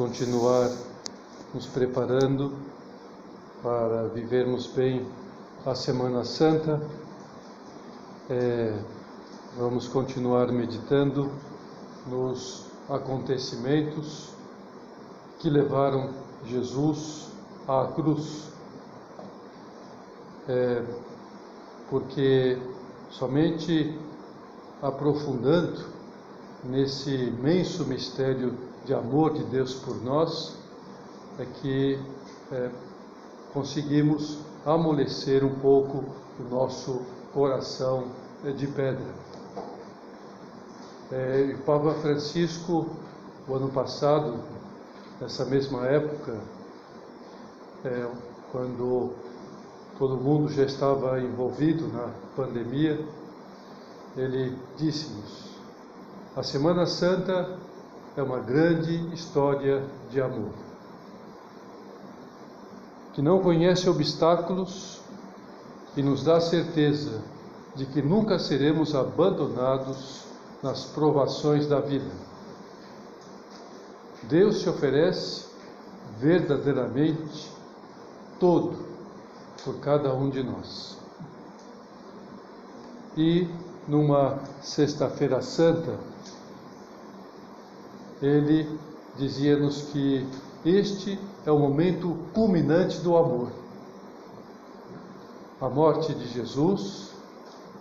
Continuar nos preparando para vivermos bem a Semana Santa. É, vamos continuar meditando nos acontecimentos que levaram Jesus à cruz. É, porque somente aprofundando nesse imenso mistério de amor de Deus por nós é que é, conseguimos amolecer um pouco o nosso coração é, de pedra. É, o Papa Francisco, o ano passado, nessa mesma época, é, quando todo mundo já estava envolvido na pandemia, ele disse-nos: a Semana Santa é uma grande história de amor, que não conhece obstáculos e nos dá certeza de que nunca seremos abandonados nas provações da vida. Deus se oferece verdadeiramente todo por cada um de nós. E numa Sexta-feira Santa, ele dizia-nos que este é o momento culminante do amor. A morte de Jesus,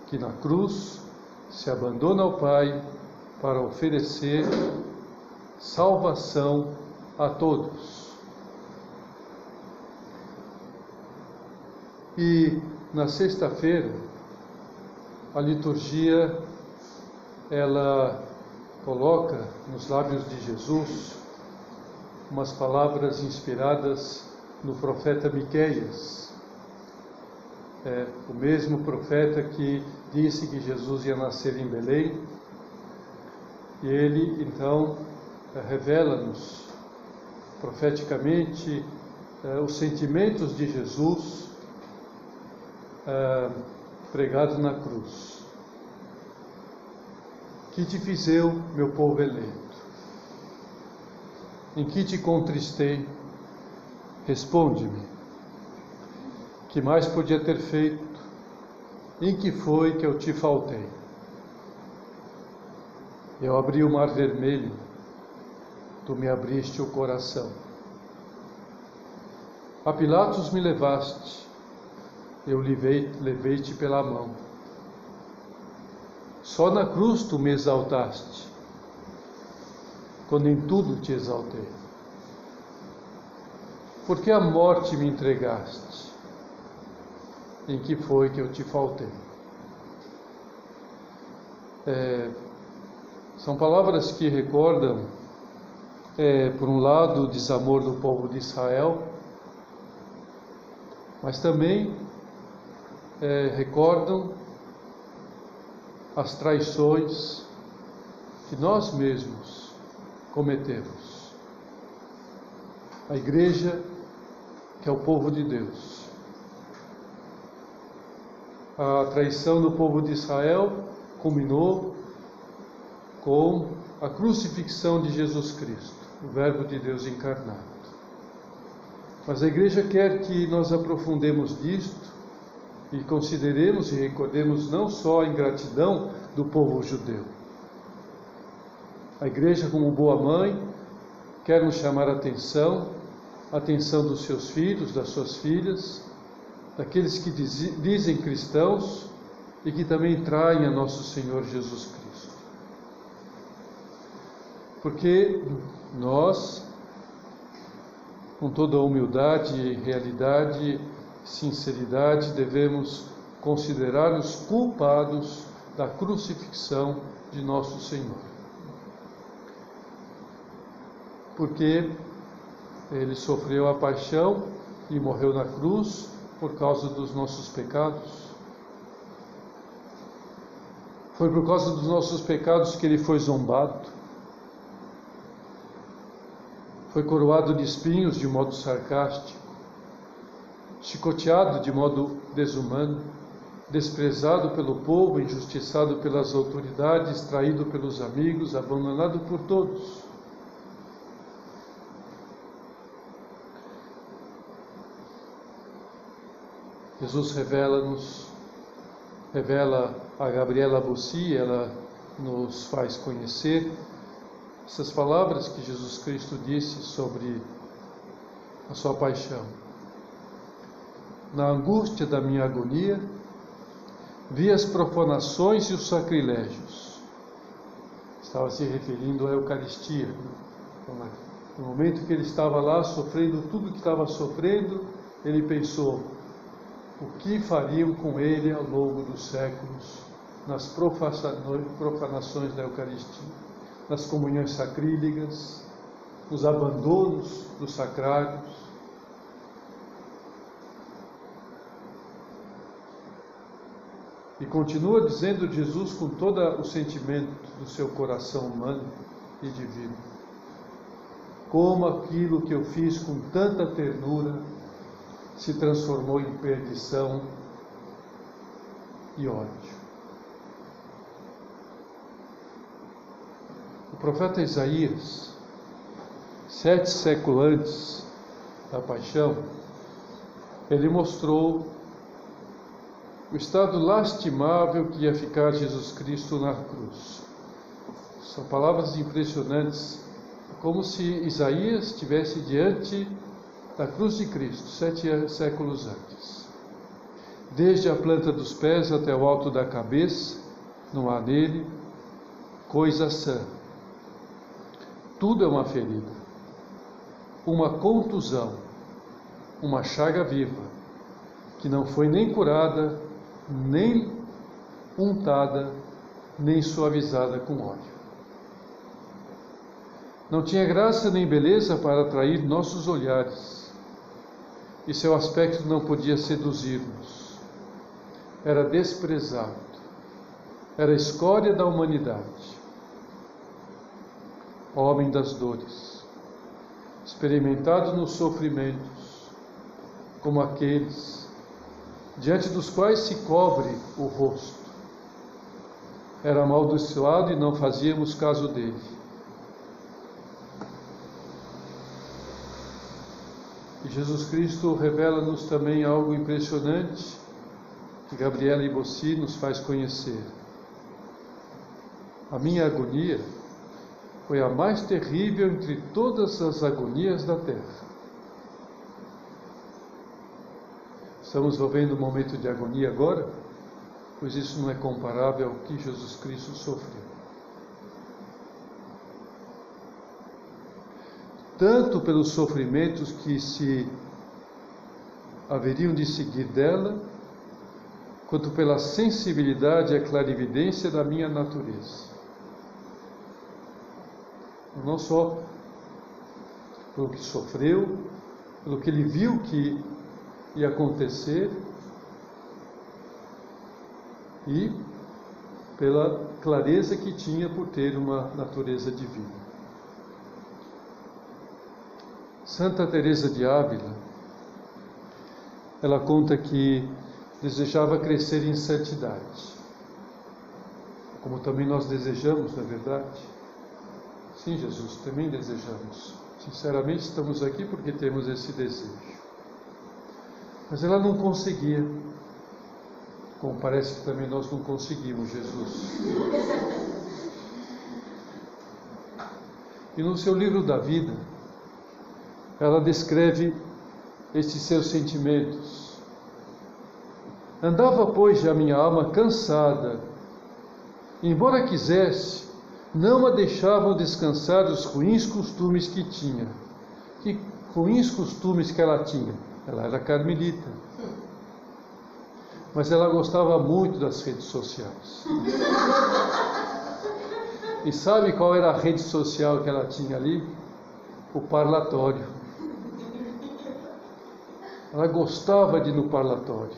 que na cruz se abandona ao Pai para oferecer salvação a todos. E na sexta-feira, a liturgia ela coloca nos lábios de Jesus umas palavras inspiradas no profeta Miqueias. É, o mesmo profeta que disse que Jesus ia nascer em Belém. E ele então é, revela-nos profeticamente é, os sentimentos de Jesus ah, pregado na cruz. Que te fiz eu, meu povo eleito? Em que te contristei? Responde-me. Que mais podia ter feito? Em que foi que eu te faltei? Eu abri o mar vermelho, tu me abriste o coração. A Pilatos me levaste, eu levei-te pela mão. Só na cruz tu me exaltaste, quando em tudo te exaltei. Por que a morte me entregaste? Em que foi que eu te faltei? É, são palavras que recordam, é, por um lado, o desamor do povo de Israel, mas também é, recordam as traições que nós mesmos cometemos. A igreja, que é o povo de Deus. A traição do povo de Israel culminou com a crucifixão de Jesus Cristo, o Verbo de Deus encarnado. Mas a igreja quer que nós aprofundemos disto e consideremos e recordemos não só a ingratidão do povo judeu. A igreja, como boa mãe, quer nos chamar a atenção, a atenção dos seus filhos, das suas filhas, daqueles que dizem cristãos e que também traem a nosso Senhor Jesus Cristo. Porque nós, com toda a humildade e realidade, sinceridade, devemos considerar os culpados da crucifixão de nosso Senhor. Porque ele sofreu a paixão e morreu na cruz por causa dos nossos pecados. Foi por causa dos nossos pecados que ele foi zombado. Foi coroado de espinhos de modo sarcástico chicoteado de modo desumano, desprezado pelo povo, injustiçado pelas autoridades, traído pelos amigos, abandonado por todos. Jesus revela-nos, revela a Gabriela Bussi, ela nos faz conhecer essas palavras que Jesus Cristo disse sobre a sua paixão. Na angústia da minha agonia, vi as profanações e os sacrilégios. Estava se referindo à Eucaristia. Né? No momento que ele estava lá sofrendo tudo que estava sofrendo, ele pensou: o que fariam com ele ao longo dos séculos nas profanações da Eucaristia, nas comunhões sacrílegas, nos abandonos dos sacrários? E continua dizendo Jesus com todo o sentimento do seu coração humano e divino: Como aquilo que eu fiz com tanta ternura se transformou em perdição e ódio. O profeta Isaías, sete séculos antes da paixão, ele mostrou o estado lastimável que ia ficar Jesus Cristo na cruz. São palavras impressionantes, como se Isaías estivesse diante da cruz de Cristo, sete séculos antes. Desde a planta dos pés até o alto da cabeça, não há nele coisa sã. Tudo é uma ferida, uma contusão, uma chaga viva, que não foi nem curada nem untada, nem suavizada com óleo. Não tinha graça nem beleza para atrair nossos olhares, e seu aspecto não podia seduzir-nos. Era desprezado, era escória da humanidade, homem das dores, experimentado nos sofrimentos, como aqueles diante dos quais se cobre o rosto. Era amaldiçoado e não fazíamos caso dele. E Jesus Cristo revela-nos também algo impressionante que Gabriela Ibossi nos faz conhecer. A minha agonia foi a mais terrível entre todas as agonias da terra. Estamos vivendo um momento de agonia agora, pois isso não é comparável ao que Jesus Cristo sofreu. Tanto pelos sofrimentos que se haveriam de seguir dela, quanto pela sensibilidade e a clarividência da minha natureza. Não só pelo que sofreu, pelo que ele viu que ia acontecer e pela clareza que tinha por ter uma natureza divina. Santa Teresa de Ávila, ela conta que desejava crescer em santidade, como também nós desejamos, na é verdade. Sim, Jesus, também desejamos. Sinceramente, estamos aqui porque temos esse desejo. Mas ela não conseguia. Como parece que também nós não conseguimos, Jesus. E no seu livro da vida, ela descreve estes seus sentimentos. Andava, pois, a minha alma cansada, embora quisesse, não a deixavam descansar dos ruins costumes que tinha. Que ruins costumes que ela tinha? Ela era carmelita. Mas ela gostava muito das redes sociais. E sabe qual era a rede social que ela tinha ali? O parlatório. Ela gostava de ir no parlatório,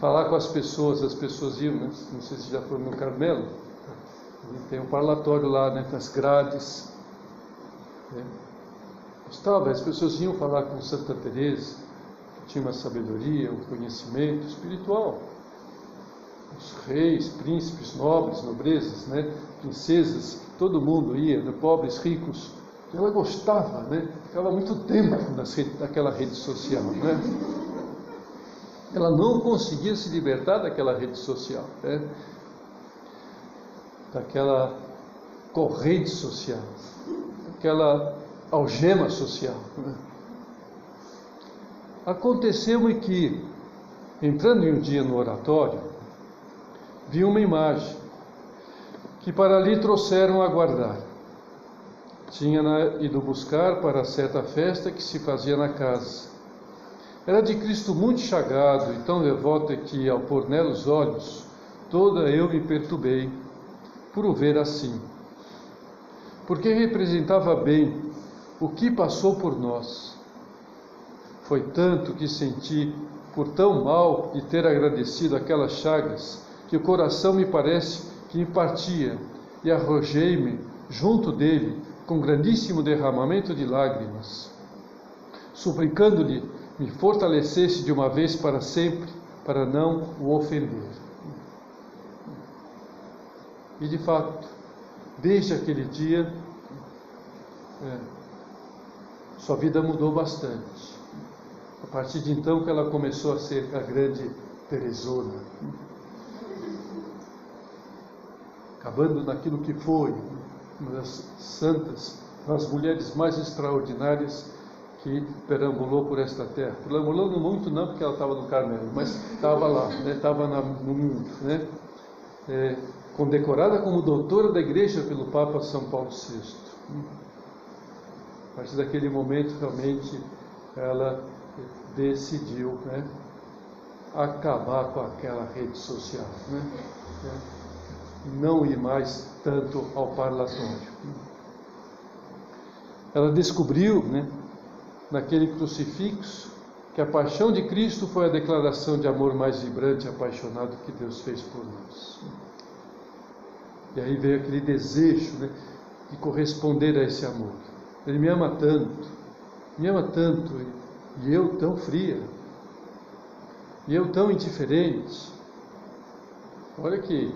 falar com as pessoas, as pessoas iam, né? não sei se já foram no Carmelo, tem um parlatório lá, né, nas grades. Né? Gostava, as pessoas iam falar com Santa Teresa, tinha uma sabedoria, um conhecimento espiritual. Os reis, príncipes, nobres, nobrezas, né? princesas, todo mundo ia, né? pobres, ricos. Ela gostava, né? ficava muito tempo naquela rede social. Né? ela não conseguia se libertar daquela rede social, né? daquela corrente social, daquela algema social. Né? Aconteceu-me que, entrando em um dia no oratório, vi uma imagem que para ali trouxeram a guardar. Tinha ido buscar para certa festa que se fazia na casa. Era de Cristo muito chagado e tão devoto que, ao pôr nela os olhos, toda eu me perturbei por o ver assim. Porque representava bem o que passou por nós. Foi tanto que senti por tão mal de ter agradecido aquelas chagas, que o coração me parece que me partia, e arrojei-me junto dele com grandíssimo derramamento de lágrimas, suplicando-lhe me fortalecesse de uma vez para sempre, para não o ofender. E de fato, desde aquele dia, é, sua vida mudou bastante. A partir de então que ela começou a ser a grande Teresona. Acabando naquilo que foi, uma das santas, das mulheres mais extraordinárias que perambulou por esta terra. Perambulando muito não porque ela estava no Carmelo, mas estava lá, estava né? no mundo. Né? É, condecorada como doutora da igreja pelo Papa São Paulo VI. A partir daquele momento, realmente, ela decidiu né, acabar com aquela rede social. Né? Não ir mais tanto ao parlatório. Ela descobriu, né, naquele crucifixo, que a paixão de Cristo foi a declaração de amor mais vibrante e apaixonado que Deus fez por nós. E aí veio aquele desejo né, de corresponder a esse amor. Ele me ama tanto, me ama tanto, e eu tão fria, e eu tão indiferente. Olha aqui,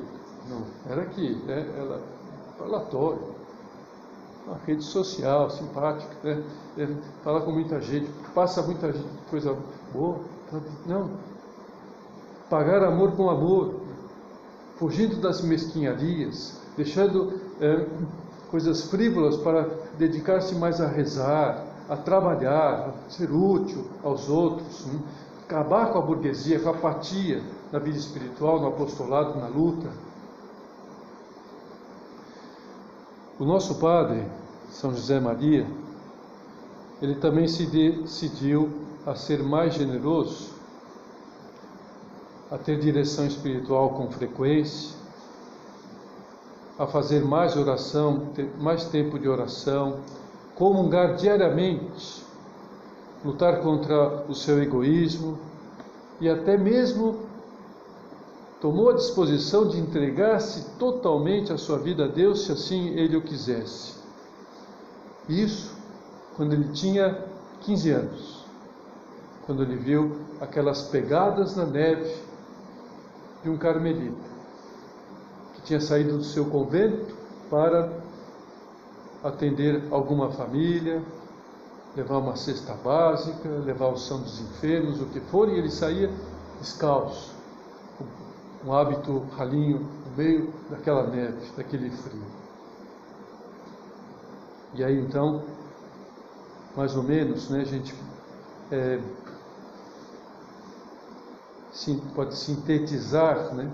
não, era aqui, né, ela, parlatório uma rede social, simpática, né? É, fala com muita gente, passa muita coisa boa. Não. Pagar amor com amor, fugindo das mesquinharias, deixando é, coisas frívolas para dedicar-se mais a rezar, a trabalhar, a ser útil aos outros, hein? acabar com a burguesia, com a apatia na vida espiritual, no apostolado, na luta. O nosso Padre, São José Maria, ele também se decidiu a ser mais generoso, a ter direção espiritual com frequência, a fazer mais oração, mais tempo de oração, comungar diariamente, lutar contra o seu egoísmo e até mesmo tomou a disposição de entregar-se totalmente a sua vida a Deus, se assim ele o quisesse. Isso quando ele tinha 15 anos, quando ele viu aquelas pegadas na neve de um carmelita, que tinha saído do seu convento para atender alguma família, levar uma cesta básica, levar o são dos enfermos, o que for, e ele saía descalço um hábito ralinho no meio daquela neve, daquele frio. E aí então, mais ou menos, né, a gente é, pode sintetizar né,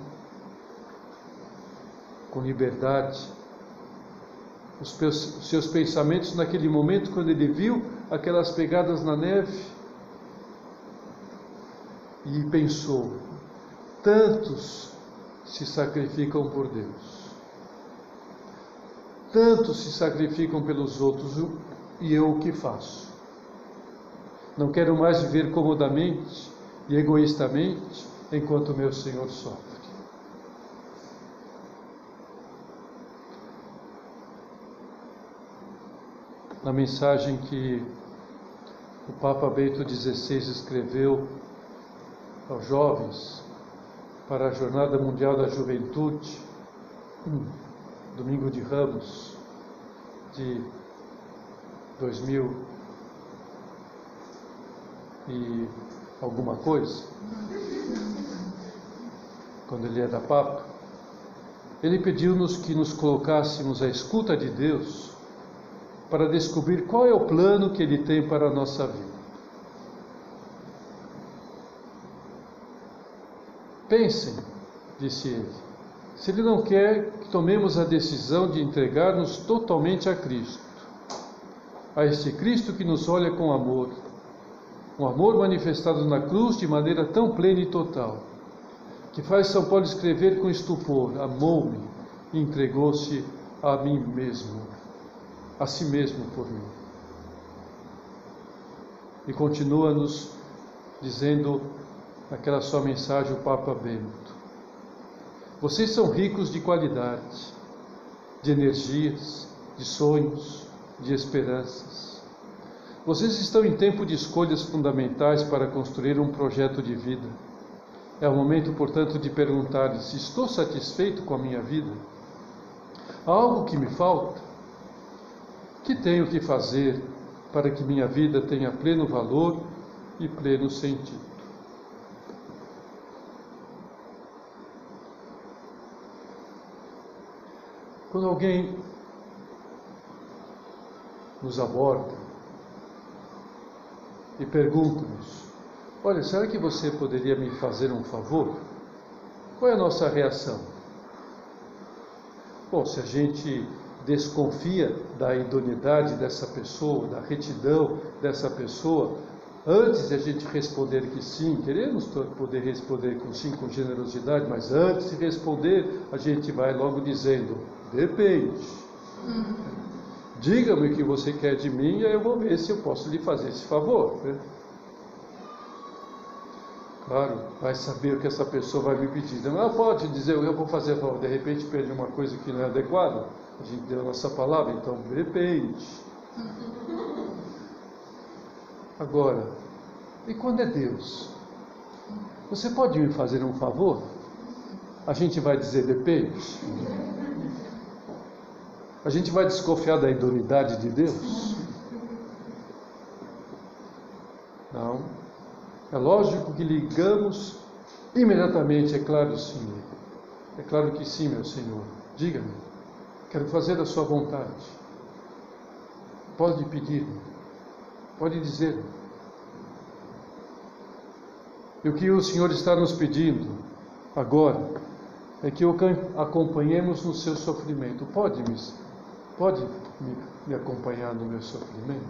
com liberdade os seus pensamentos naquele momento quando ele viu aquelas pegadas na neve e pensou: Tantos se sacrificam por Deus. Tantos se sacrificam pelos outros e eu o que faço? Não quero mais viver comodamente e egoístamente enquanto meu Senhor sofre. Na mensagem que o Papa Bento XVI escreveu aos jovens para a Jornada Mundial da Juventude, domingo de Ramos de 2000 e alguma coisa, quando ele era Papa, ele pediu-nos que nos colocássemos à escuta de Deus para descobrir qual é o plano que ele tem para a nossa vida. Pensem, disse ele, se ele não quer que tomemos a decisão de entregar-nos totalmente a Cristo, a este Cristo que nos olha com amor, um amor manifestado na cruz de maneira tão plena e total, que faz São Paulo escrever com estupor: Amou-me entregou-se a mim mesmo, a si mesmo por mim. E continua-nos dizendo naquela sua mensagem o Papa Bento: Vocês são ricos de qualidade, de energias, de sonhos, de esperanças. Vocês estão em tempo de escolhas fundamentais para construir um projeto de vida. É o momento, portanto, de perguntar se estou satisfeito com a minha vida. Há algo que me falta? Que tenho que fazer para que minha vida tenha pleno valor e pleno sentido? Quando alguém nos aborda, e pergunto-nos: Olha, será que você poderia me fazer um favor? Qual é a nossa reação? Bom, se a gente desconfia da idoneidade dessa pessoa, da retidão dessa pessoa, antes de a gente responder que sim, queremos poder responder com sim, com generosidade, mas antes de responder, a gente vai logo dizendo: depende. Uhum. Diga-me o que você quer de mim e aí eu vou ver se eu posso lhe fazer esse favor. Né? Claro, vai saber o que essa pessoa vai me pedir. Não ela pode dizer, eu vou fazer favor, de repente pede uma coisa que não é adequada. A gente deu a nossa palavra, então depende. Agora, e quando é Deus? Você pode me fazer um favor? A gente vai dizer depende. A gente vai desconfiar da idoneidade de Deus? Não. É lógico que ligamos imediatamente, é claro sim. É claro que sim, meu Senhor. Diga-me. Quero fazer a sua vontade. Pode pedir-me. Pode dizer-me. E o que o Senhor está nos pedindo agora é que o acompanhemos no seu sofrimento. Pode me Pode me, me acompanhar no meu sofrimento?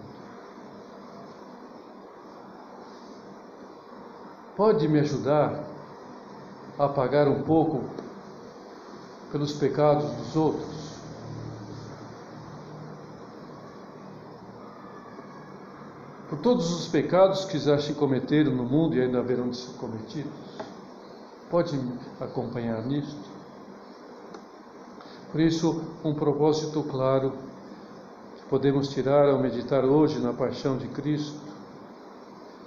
Pode me ajudar a pagar um pouco pelos pecados dos outros? Por todos os pecados que já se cometeram no mundo e ainda haverão de ser cometidos? Pode acompanhar nisto? Por isso, um propósito claro que podemos tirar ao meditar hoje na paixão de Cristo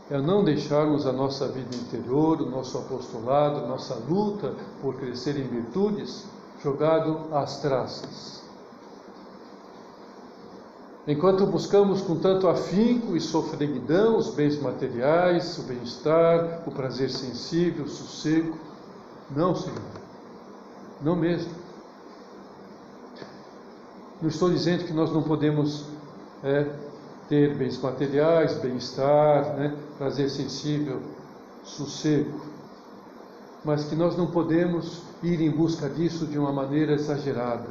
é não deixarmos a nossa vida interior, o nosso apostolado, nossa luta por crescer em virtudes jogado às traças. Enquanto buscamos com tanto afinco e sofreguidão os bens materiais, o bem-estar, o prazer sensível, o sossego, não, Senhor, não mesmo. Não estou dizendo que nós não podemos é, ter bens materiais, bem-estar, né, prazer sensível, sossego, mas que nós não podemos ir em busca disso de uma maneira exagerada,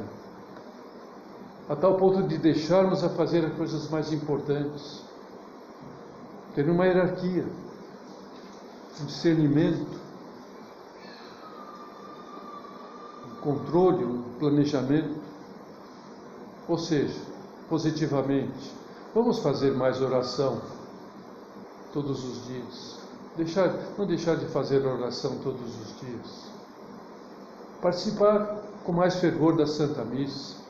a tal ponto de deixarmos a fazer as coisas mais importantes, ter uma hierarquia, um discernimento, um controle, um planejamento. Ou seja, positivamente, vamos fazer mais oração todos os dias. Deixar, não deixar de fazer oração todos os dias. Participar com mais fervor da Santa Missa.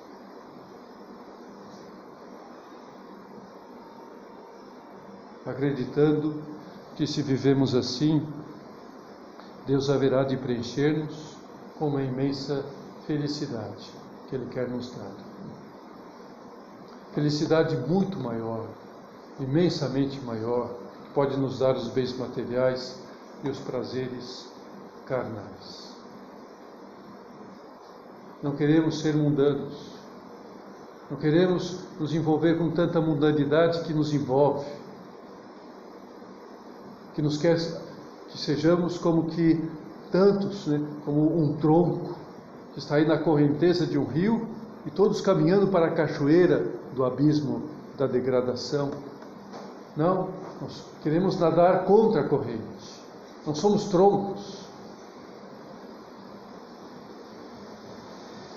Acreditando que se vivemos assim, Deus haverá de preencher-nos com uma imensa felicidade que Ele quer nos dar felicidade muito maior, imensamente maior, que pode nos dar os bens materiais e os prazeres carnais. Não queremos ser mundanos. Não queremos nos envolver com tanta mundanidade que nos envolve. Que nos quer que sejamos como que tantos, né, como um tronco que está aí na correnteza de um rio e todos caminhando para a cachoeira do abismo da degradação. Não, nós queremos nadar contra a corrente. Não somos troncos.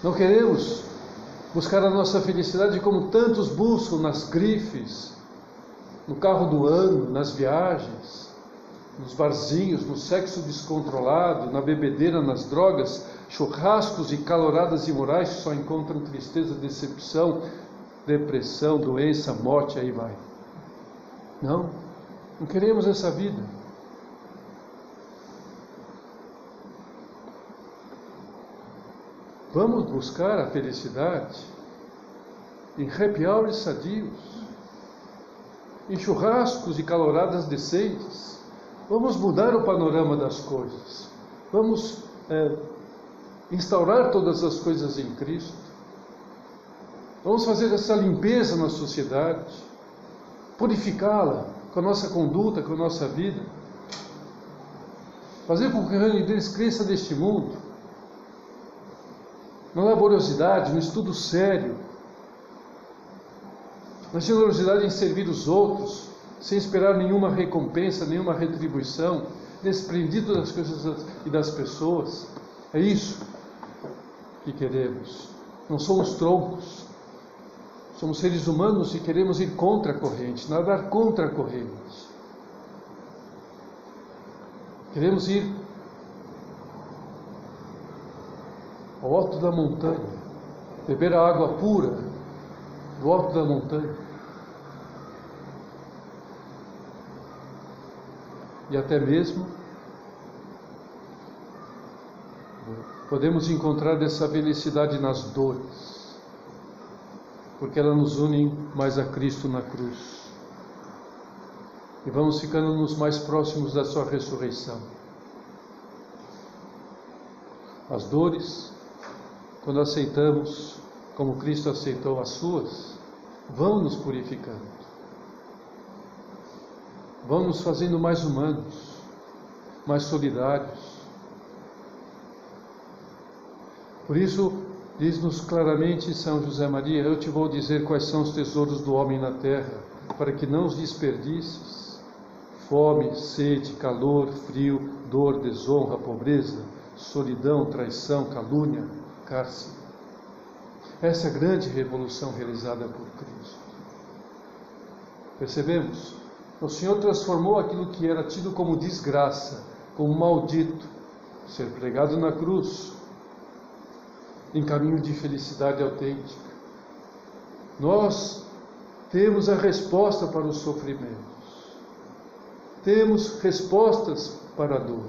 Não queremos buscar a nossa felicidade como tantos buscam nas grifes, no carro do ano, nas viagens, nos barzinhos, no sexo descontrolado, na bebedeira, nas drogas, churrascos e caloradas imorais que só encontram tristeza, decepção, depressão, doença, morte, aí vai. Não, não queremos essa vida. Vamos buscar a felicidade em happy hours sadios, em churrascos e caloradas decentes. Vamos mudar o panorama das coisas. Vamos é, instaurar todas as coisas em Cristo. Vamos fazer essa limpeza na sociedade, purificá-la com a nossa conduta, com a nossa vida. Fazer com que o reino de Deus cresça neste mundo na laboriosidade, no estudo sério, na generosidade em servir os outros, sem esperar nenhuma recompensa, nenhuma retribuição, desprendido das coisas e das pessoas. É isso que queremos. Não somos troncos. Somos seres humanos e queremos ir contra a corrente, nadar contra a corrente. Queremos ir ao alto da montanha, beber a água pura do alto da montanha. E até mesmo podemos encontrar essa felicidade nas dores, porque elas nos unem mais a Cristo na cruz. E vamos ficando nos mais próximos da Sua ressurreição. As dores quando aceitamos como Cristo aceitou as suas, vão nos purificando, vão nos fazendo mais humanos, mais solidários. Por isso, diz-nos claramente São José Maria: Eu te vou dizer quais são os tesouros do homem na terra, para que não os desperdices. Fome, sede, calor, frio, dor, desonra, pobreza, solidão, traição, calúnia cárcere. Essa é grande revolução realizada por Cristo. Percebemos? O Senhor transformou aquilo que era tido como desgraça, como maldito, ser pregado na cruz, em caminho de felicidade autêntica. Nós temos a resposta para os sofrimentos. Temos respostas para a dor.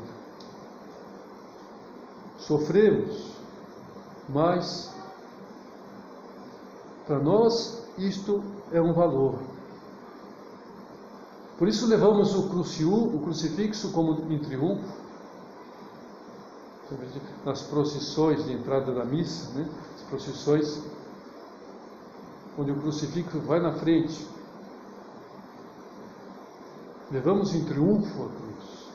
Sofremos, mas para nós isto é um valor. Por isso levamos o, cruciu, o crucifixo como em triunfo, nas procissões de entrada da missa, né? as procissões onde o crucifixo vai na frente. Levamos em triunfo a cruz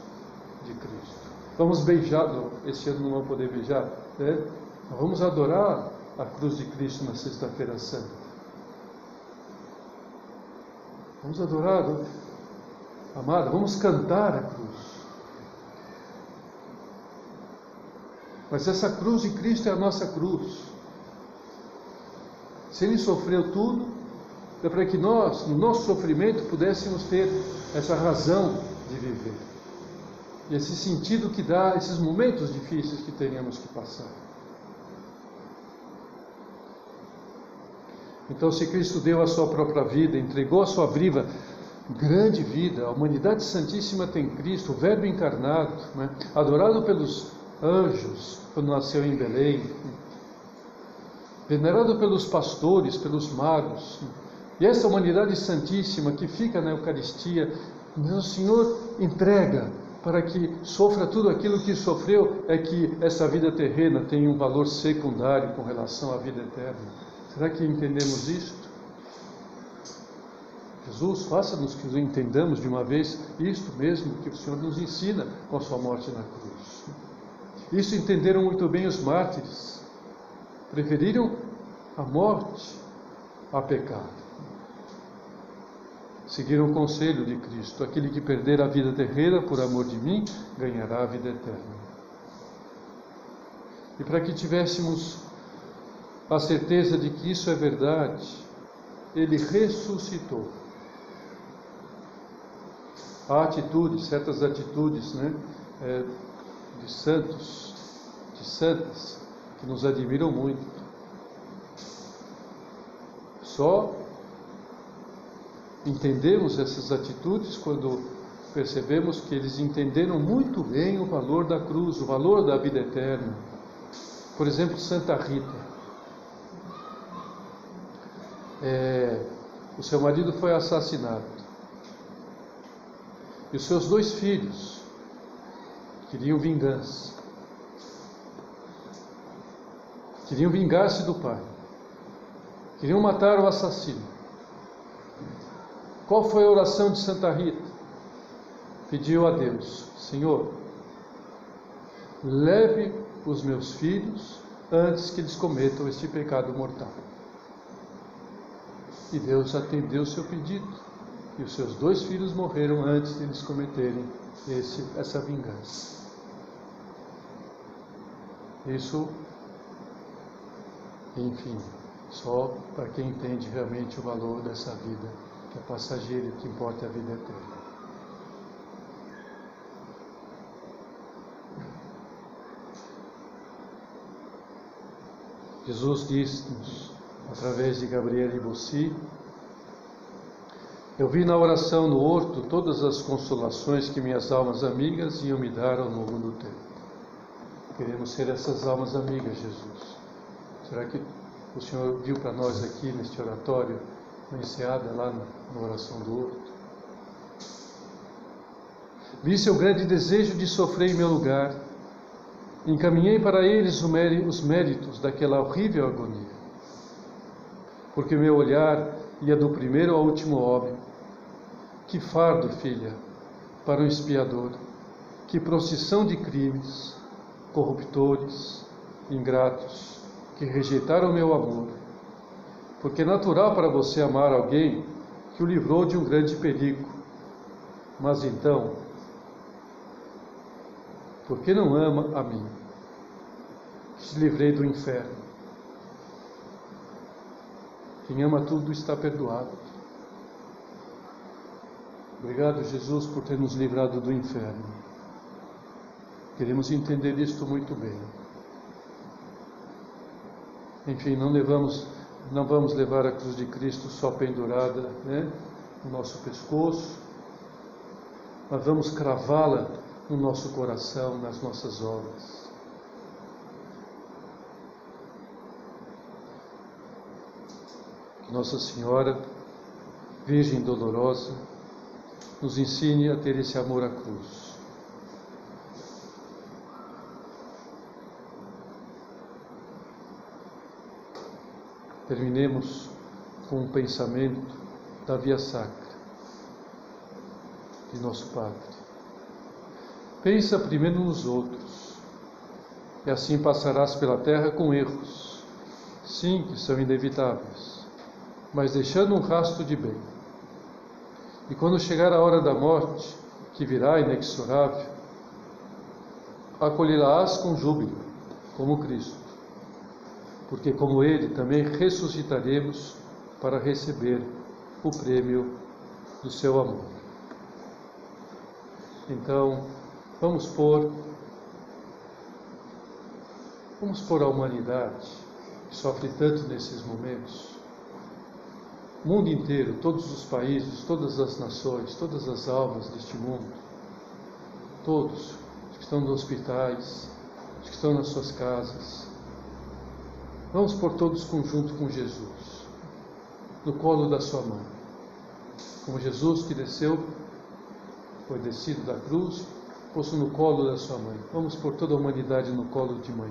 de Cristo. Vamos beijá-lo. Este ano não vamos poder beijar, né? Vamos adorar a cruz de Cristo na Sexta-feira Santa. Vamos adorar, amada, vamos cantar a cruz. Mas essa cruz de Cristo é a nossa cruz. Se Ele sofreu tudo, é para que nós, no nosso sofrimento, pudéssemos ter essa razão de viver. E esse sentido que dá esses momentos difíceis que tenhamos que passar. Então, se Cristo deu a sua própria vida, entregou a sua viva, grande vida, a humanidade santíssima tem Cristo, o Verbo encarnado, né? adorado pelos anjos quando nasceu em Belém, venerado pelos pastores, pelos magos, e essa humanidade santíssima que fica na Eucaristia o Senhor entrega para que sofra tudo aquilo que sofreu, é que essa vida terrena tem um valor secundário com relação à vida eterna. Será que entendemos isto? Jesus, faça-nos que entendamos de uma vez isto mesmo que o Senhor nos ensina com a sua morte na cruz. Isso entenderam muito bem os mártires. Preferiram a morte a pecado seguiram o conselho de Cristo: aquele que perder a vida terrena por amor de mim, ganhará a vida eterna. E para que tivéssemos a certeza de que isso é verdade, ele ressuscitou. Há atitudes, certas atitudes né, é, de santos, de santas, que nos admiram muito. Só entendemos essas atitudes quando percebemos que eles entenderam muito bem o valor da cruz, o valor da vida eterna. Por exemplo, Santa Rita. É, o seu marido foi assassinado. E os seus dois filhos queriam vingança. Queriam vingar-se do pai. Queriam matar o assassino. Qual foi a oração de Santa Rita? Pediu a Deus: Senhor, leve os meus filhos antes que eles cometam este pecado mortal. E Deus atendeu o seu pedido. E os seus dois filhos morreram antes de eles cometerem esse, essa vingança. Isso, enfim, só para quem entende realmente o valor dessa vida que é passageiro e que importa é a vida eterna. Jesus disse-nos, através de Gabriel e Bossi, eu vi na oração no horto todas as consolações que minhas almas amigas iam me dar ao longo do tempo. Queremos ser essas almas amigas, Jesus. Será que o Senhor viu para nós aqui neste oratório uma enseada lá na, na oração do outro. Vi seu grande desejo de sofrer em meu lugar. Encaminhei para eles os méritos daquela horrível agonia. Porque meu olhar ia do primeiro ao último óbvio. Que fardo, filha, para o expiador. Que procissão de crimes, corruptores, ingratos, que rejeitaram meu amor porque é natural para você amar alguém que o livrou de um grande perigo. Mas então, por que não ama a mim, que te livrei do inferno? Quem ama tudo está perdoado. Obrigado, Jesus, por ter nos livrado do inferno. Queremos entender isto muito bem. Enfim, não levamos não vamos levar a cruz de Cristo só pendurada né, no nosso pescoço, mas vamos cravá-la no nosso coração, nas nossas obras. Nossa Senhora, Virgem dolorosa, nos ensine a ter esse amor à cruz. Terminemos com um pensamento da via sacra de nosso Padre. Pensa primeiro nos outros, e assim passarás pela terra com erros, sim, que são inevitáveis, mas deixando um rastro de bem. E quando chegar a hora da morte, que virá inexorável, acolherás com júbilo, como Cristo porque como ele também ressuscitaremos para receber o prêmio do seu amor. Então, vamos pôr vamos pôr a humanidade que sofre tanto nesses momentos. Mundo inteiro, todos os países, todas as nações, todas as almas deste mundo, todos os que estão nos hospitais, os que estão nas suas casas, Vamos por todos conjunto com Jesus, no colo da sua mãe. Como Jesus que desceu foi descido da cruz, posto no colo da sua mãe. Vamos por toda a humanidade no colo de mãe.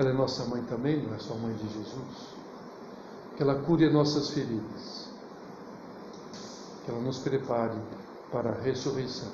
Ela é nossa mãe também, não é só mãe de Jesus. Que ela cure nossas feridas. Que ela nos prepare para a ressurreição.